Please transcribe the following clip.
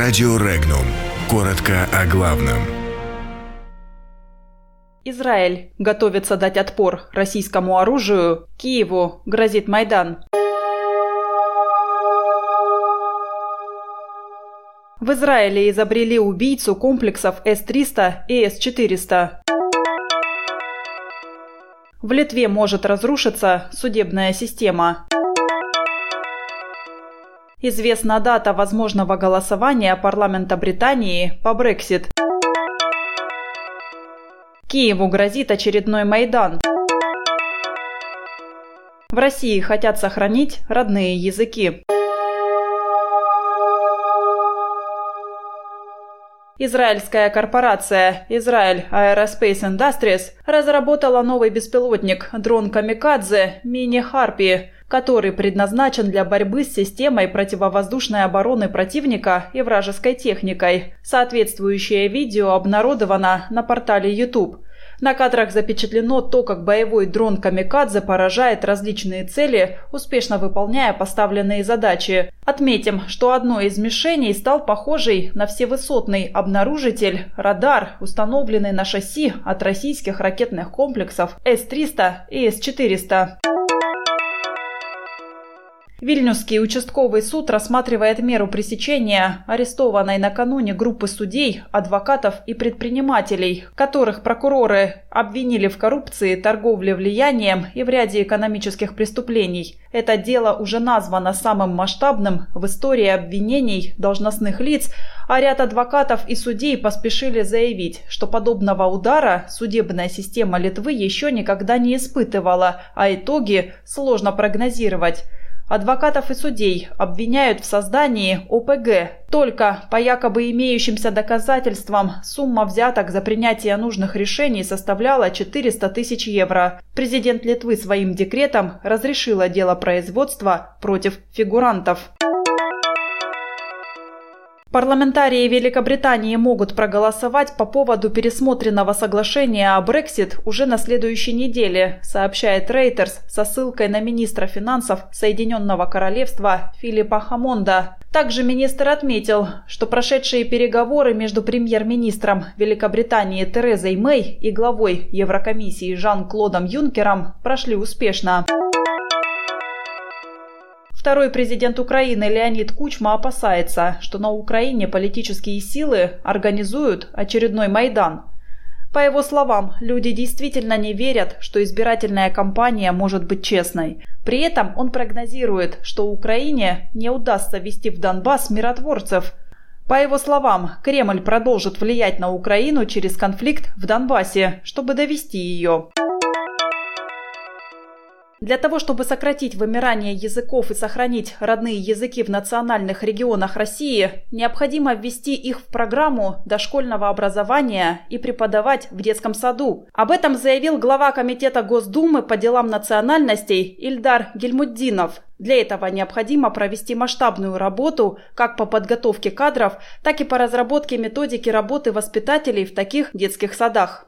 Радио Регнум. Коротко о главном. Израиль готовится дать отпор российскому оружию. Киеву грозит Майдан. В Израиле изобрели убийцу комплексов С-300 и С-400. В Литве может разрушиться судебная система. Известна дата возможного голосования парламента Британии по Брексит. Киеву грозит очередной Майдан. В России хотят сохранить родные языки. Израильская корпорация Israel Aerospace Industries разработала новый беспилотник дрон Камикадзе Мини Харпи, который предназначен для борьбы с системой противовоздушной обороны противника и вражеской техникой. Соответствующее видео обнародовано на портале YouTube. На кадрах запечатлено то, как боевой дрон «Камикадзе» поражает различные цели, успешно выполняя поставленные задачи. Отметим, что одной из мишеней стал похожий на всевысотный обнаружитель радар, установленный на шасси от российских ракетных комплексов С-300 и С-400. Вильнюсский участковый суд рассматривает меру пресечения арестованной накануне группы судей, адвокатов и предпринимателей, которых прокуроры обвинили в коррупции, торговле влиянием и в ряде экономических преступлений. Это дело уже названо самым масштабным в истории обвинений должностных лиц, а ряд адвокатов и судей поспешили заявить, что подобного удара судебная система Литвы еще никогда не испытывала, а итоги сложно прогнозировать. Адвокатов и судей обвиняют в создании ОПГ. Только по якобы имеющимся доказательствам сумма взяток за принятие нужных решений составляла 400 тысяч евро. Президент Литвы своим декретом разрешила дело производства против фигурантов. Парламентарии Великобритании могут проголосовать по поводу пересмотренного соглашения о Брексит уже на следующей неделе, сообщает Reuters со ссылкой на министра финансов Соединенного Королевства Филиппа Хамонда. Также министр отметил, что прошедшие переговоры между премьер-министром Великобритании Терезой Мэй и главой Еврокомиссии Жан-Клодом Юнкером прошли успешно. Второй президент Украины Леонид Кучма опасается, что на Украине политические силы организуют очередной Майдан. По его словам, люди действительно не верят, что избирательная кампания может быть честной. При этом он прогнозирует, что Украине не удастся ввести в Донбасс миротворцев. По его словам, Кремль продолжит влиять на Украину через конфликт в Донбассе, чтобы довести ее. Для того, чтобы сократить вымирание языков и сохранить родные языки в национальных регионах России, необходимо ввести их в программу дошкольного образования и преподавать в детском саду. Об этом заявил глава Комитета Госдумы по делам национальностей Ильдар Гельмуддинов. Для этого необходимо провести масштабную работу как по подготовке кадров, так и по разработке методики работы воспитателей в таких детских садах.